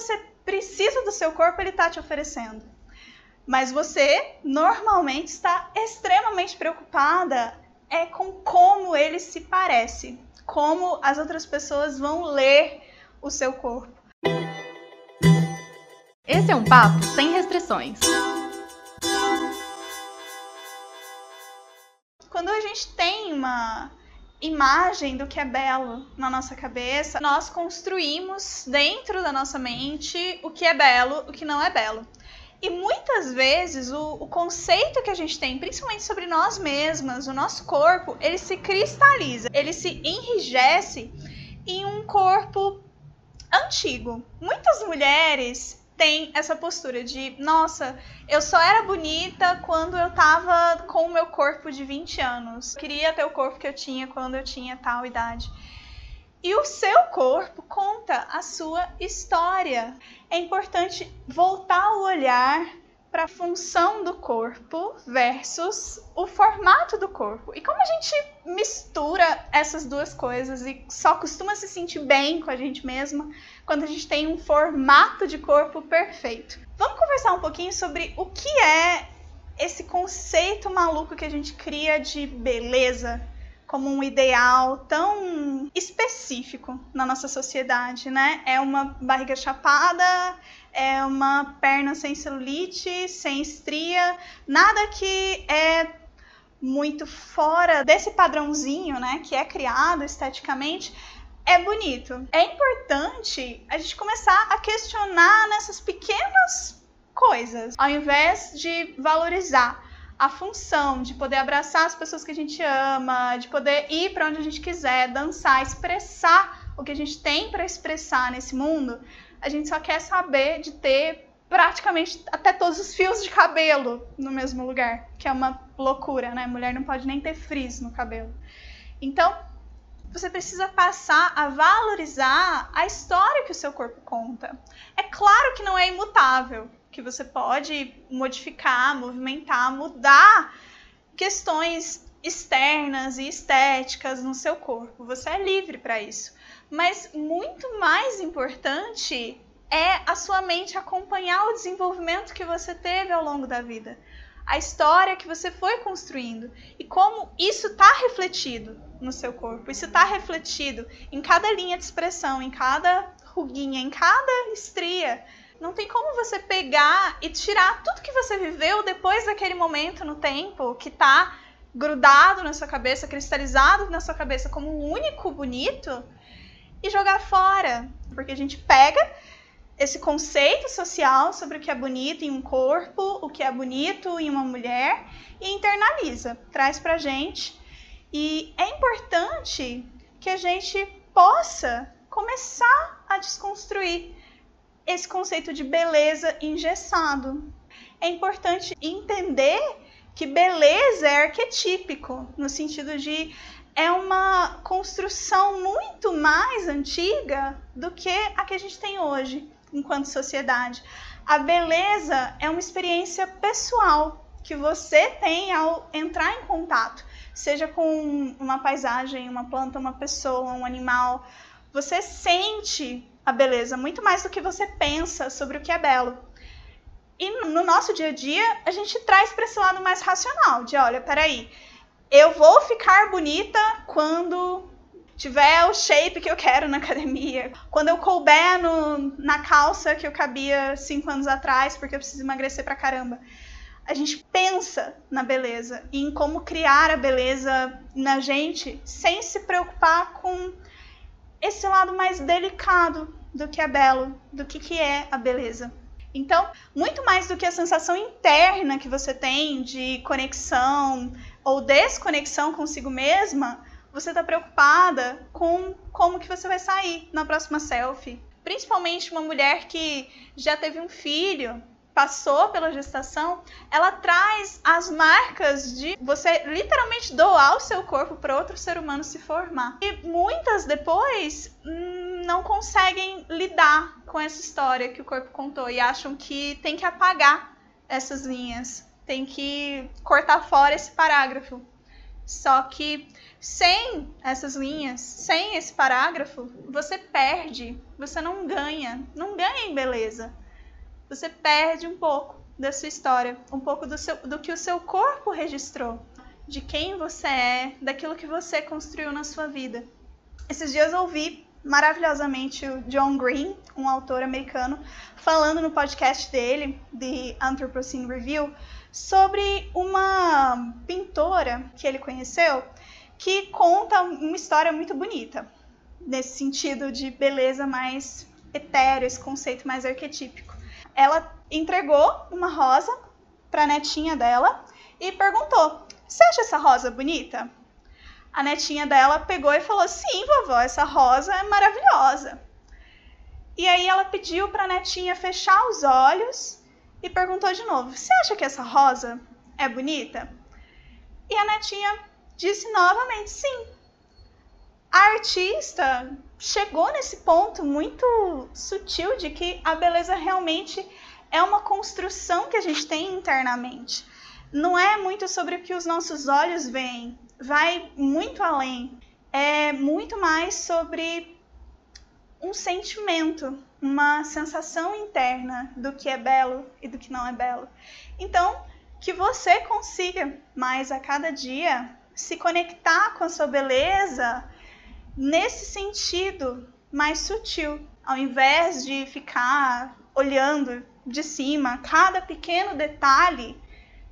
você precisa do seu corpo, ele está te oferecendo. Mas você normalmente está extremamente preocupada é com como ele se parece, como as outras pessoas vão ler o seu corpo. Esse é um papo sem restrições. Quando a gente tem uma imagem do que é belo na nossa cabeça, nós construímos dentro da nossa mente o que é belo, o que não é belo. E muitas vezes o, o, conceito que a gente tem, principalmente sobre nós mesmas, o nosso corpo, ele se cristaliza, ele se enrijece em um corpo antigo. Muitas mulheres tem essa postura de, nossa, eu só era bonita quando eu tava com o meu corpo de 20 anos. Queria ter o corpo que eu tinha quando eu tinha tal idade. E o seu corpo conta a sua história. É importante voltar o olhar para a função do corpo versus o formato do corpo. E como a gente mistura essas duas coisas e só costuma se sentir bem com a gente mesma quando a gente tem um formato de corpo perfeito. Vamos conversar um pouquinho sobre o que é esse conceito maluco que a gente cria de beleza como um ideal tão específico na nossa sociedade, né? É uma barriga chapada, é uma perna sem celulite, sem estria, nada que é muito fora desse padrãozinho, né, que é criado esteticamente, é bonito. É importante a gente começar a questionar nessas pequenas coisas, ao invés de valorizar a função de poder abraçar as pessoas que a gente ama, de poder ir para onde a gente quiser, dançar, expressar o que a gente tem para expressar nesse mundo, a gente só quer saber de ter praticamente até todos os fios de cabelo no mesmo lugar, que é uma loucura, né? Mulher não pode nem ter frizz no cabelo. Então, você precisa passar a valorizar a história que o seu corpo conta. É claro que não é imutável que você pode modificar, movimentar, mudar questões externas e estéticas no seu corpo. Você é livre para isso. Mas muito mais importante é a sua mente acompanhar o desenvolvimento que você teve ao longo da vida, a história que você foi construindo e como isso está refletido no seu corpo. Isso está refletido em cada linha de expressão, em cada ruguinha, em cada estria. Não tem como você pegar e tirar tudo que você viveu depois daquele momento no tempo que está grudado na sua cabeça, cristalizado na sua cabeça como único bonito e jogar fora. Porque a gente pega esse conceito social sobre o que é bonito em um corpo, o que é bonito em uma mulher e internaliza, traz pra gente. E é importante que a gente possa começar a desconstruir esse conceito de beleza engessado. É importante entender que beleza é arquetípico, no sentido de é uma construção muito mais antiga do que a que a gente tem hoje enquanto sociedade. A beleza é uma experiência pessoal que você tem ao entrar em contato, seja com uma paisagem, uma planta, uma pessoa, um animal. Você sente a beleza, muito mais do que você pensa sobre o que é belo. E no nosso dia a dia, a gente traz para esse lado mais racional, de olha, peraí, eu vou ficar bonita quando tiver o shape que eu quero na academia, quando eu couber no, na calça que eu cabia cinco anos atrás, porque eu preciso emagrecer pra caramba. A gente pensa na beleza e em como criar a beleza na gente sem se preocupar com esse lado mais delicado do que é belo, do que, que é a beleza. Então, muito mais do que a sensação interna que você tem de conexão ou desconexão consigo mesma, você está preocupada com como que você vai sair na próxima selfie. Principalmente uma mulher que já teve um filho, passou pela gestação, ela traz as marcas de você literalmente doar o seu corpo para outro ser humano se formar. E muitas depois hum, não conseguem lidar com essa história que o corpo contou e acham que tem que apagar essas linhas, tem que cortar fora esse parágrafo. Só que sem essas linhas, sem esse parágrafo, você perde, você não ganha, não ganha em beleza. Você perde um pouco da sua história, um pouco do, seu, do que o seu corpo registrou, de quem você é, daquilo que você construiu na sua vida. Esses dias eu ouvi maravilhosamente o John Green, um autor americano, falando no podcast dele, The Anthropocene Review, sobre uma pintora que ele conheceu que conta uma história muito bonita, nesse sentido de beleza mais etéreo, esse conceito mais arquetípico. Ela entregou uma rosa para a netinha dela e perguntou: Você acha essa rosa bonita? A netinha dela pegou e falou: Sim, vovó, essa rosa é maravilhosa. E aí ela pediu para a netinha fechar os olhos e perguntou de novo: Você acha que essa rosa é bonita? E a netinha disse novamente sim. A artista chegou nesse ponto muito sutil de que a beleza realmente é uma construção que a gente tem internamente. Não é muito sobre o que os nossos olhos veem, vai muito além. É muito mais sobre um sentimento, uma sensação interna do que é belo e do que não é belo. Então, que você consiga mais a cada dia se conectar com a sua beleza nesse sentido mais sutil, ao invés de ficar olhando de cima cada pequeno detalhe,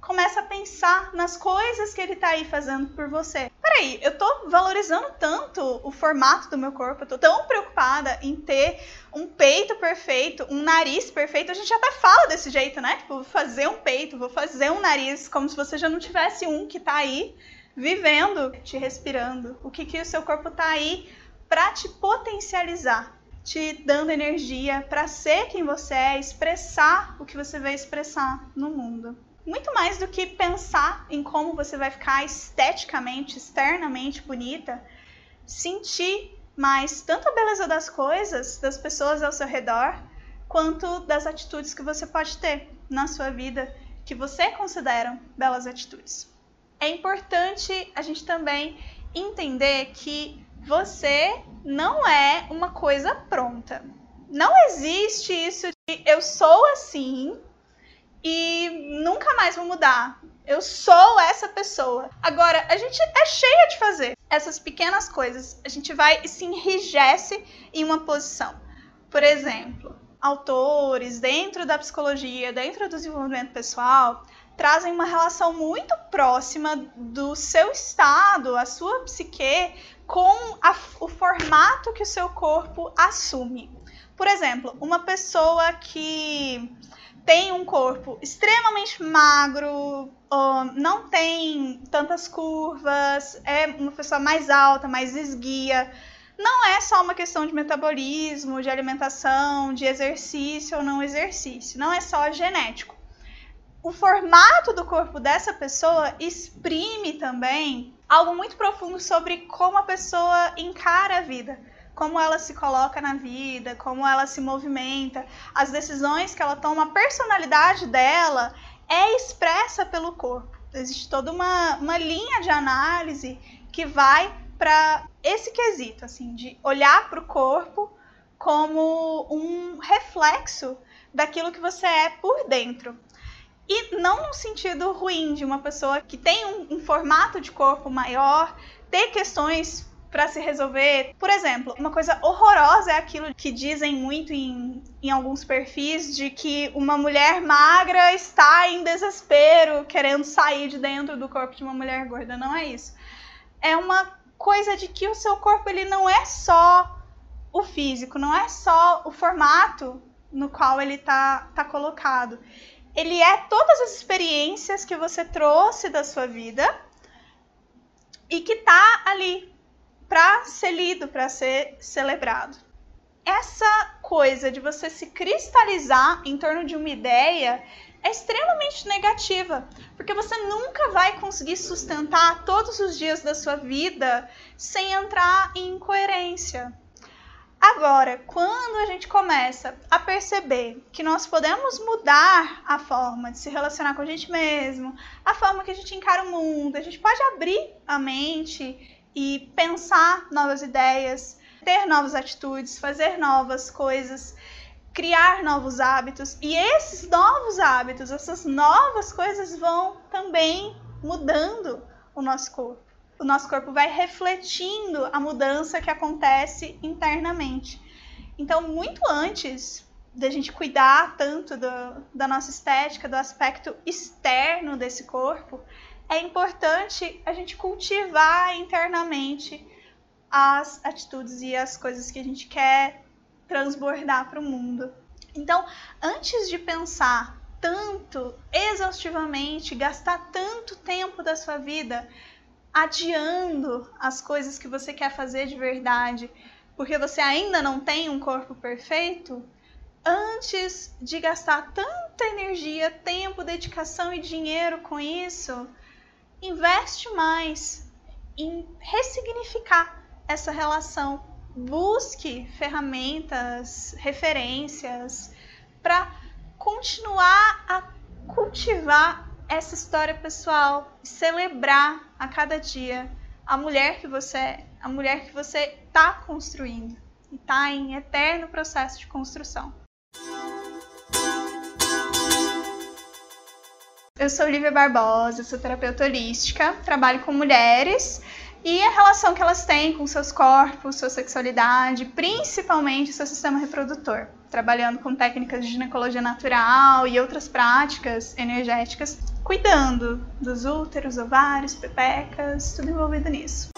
começa a pensar nas coisas que ele está aí fazendo por você. Peraí, eu tô valorizando tanto o formato do meu corpo, eu tô tão preocupada em ter um peito perfeito, um nariz perfeito. A gente até fala desse jeito, né? Tipo, vou fazer um peito, vou fazer um nariz, como se você já não tivesse um que tá aí vivendo, te respirando. O que, que o seu corpo está aí para te potencializar, te dando energia para ser quem você é, expressar o que você vai expressar no mundo. Muito mais do que pensar em como você vai ficar esteticamente, externamente bonita, sentir mais tanto a beleza das coisas, das pessoas ao seu redor, quanto das atitudes que você pode ter na sua vida que você considera belas atitudes é importante a gente também entender que você não é uma coisa pronta. Não existe isso de eu sou assim e nunca mais vou mudar. Eu sou essa pessoa. Agora, a gente é cheia de fazer essas pequenas coisas. A gente vai e se enrijece em uma posição. Por exemplo, autores dentro da psicologia, dentro do desenvolvimento pessoal, trazem uma relação muito próxima do seu estado, a sua psique, com a, o formato que o seu corpo assume. Por exemplo, uma pessoa que tem um corpo extremamente magro, não tem tantas curvas, é uma pessoa mais alta, mais esguia. Não é só uma questão de metabolismo, de alimentação, de exercício ou não exercício. Não é só genético o formato do corpo dessa pessoa exprime também algo muito profundo sobre como a pessoa encara a vida, como ela se coloca na vida, como ela se movimenta, as decisões que ela toma, a personalidade dela é expressa pelo corpo. Existe toda uma, uma linha de análise que vai para esse quesito, assim, de olhar para o corpo como um reflexo daquilo que você é por dentro. E não no sentido ruim de uma pessoa que tem um, um formato de corpo maior, ter questões para se resolver. Por exemplo, uma coisa horrorosa é aquilo que dizem muito em, em alguns perfis de que uma mulher magra está em desespero, querendo sair de dentro do corpo de uma mulher gorda. Não é isso. É uma coisa de que o seu corpo ele não é só o físico, não é só o formato no qual ele está tá colocado ele é todas as experiências que você trouxe da sua vida e que tá ali para ser lido, para ser celebrado. Essa coisa de você se cristalizar em torno de uma ideia é extremamente negativa, porque você nunca vai conseguir sustentar todos os dias da sua vida sem entrar em incoerência. Agora, quando a gente começa a perceber que nós podemos mudar a forma de se relacionar com a gente mesmo, a forma que a gente encara o mundo, a gente pode abrir a mente e pensar novas ideias, ter novas atitudes, fazer novas coisas, criar novos hábitos. E esses novos hábitos, essas novas coisas vão também mudando o nosso corpo o nosso corpo vai refletindo a mudança que acontece internamente. Então, muito antes da gente cuidar tanto do, da nossa estética, do aspecto externo desse corpo, é importante a gente cultivar internamente as atitudes e as coisas que a gente quer transbordar para o mundo. Então, antes de pensar tanto, exaustivamente, gastar tanto tempo da sua vida adiando as coisas que você quer fazer de verdade, porque você ainda não tem um corpo perfeito, antes de gastar tanta energia, tempo, dedicação e dinheiro com isso, investe mais em ressignificar essa relação. Busque ferramentas, referências para continuar a cultivar essa história pessoal, celebrar a cada dia a mulher que você é, a mulher que você está construindo e está em eterno processo de construção. Eu sou Lívia Barbosa, sou terapeuta holística, trabalho com mulheres e a relação que elas têm com seus corpos, sua sexualidade, principalmente seu sistema reprodutor, trabalhando com técnicas de ginecologia natural e outras práticas energéticas, cuidando dos úteros, ovários, pepecas, tudo envolvido nisso.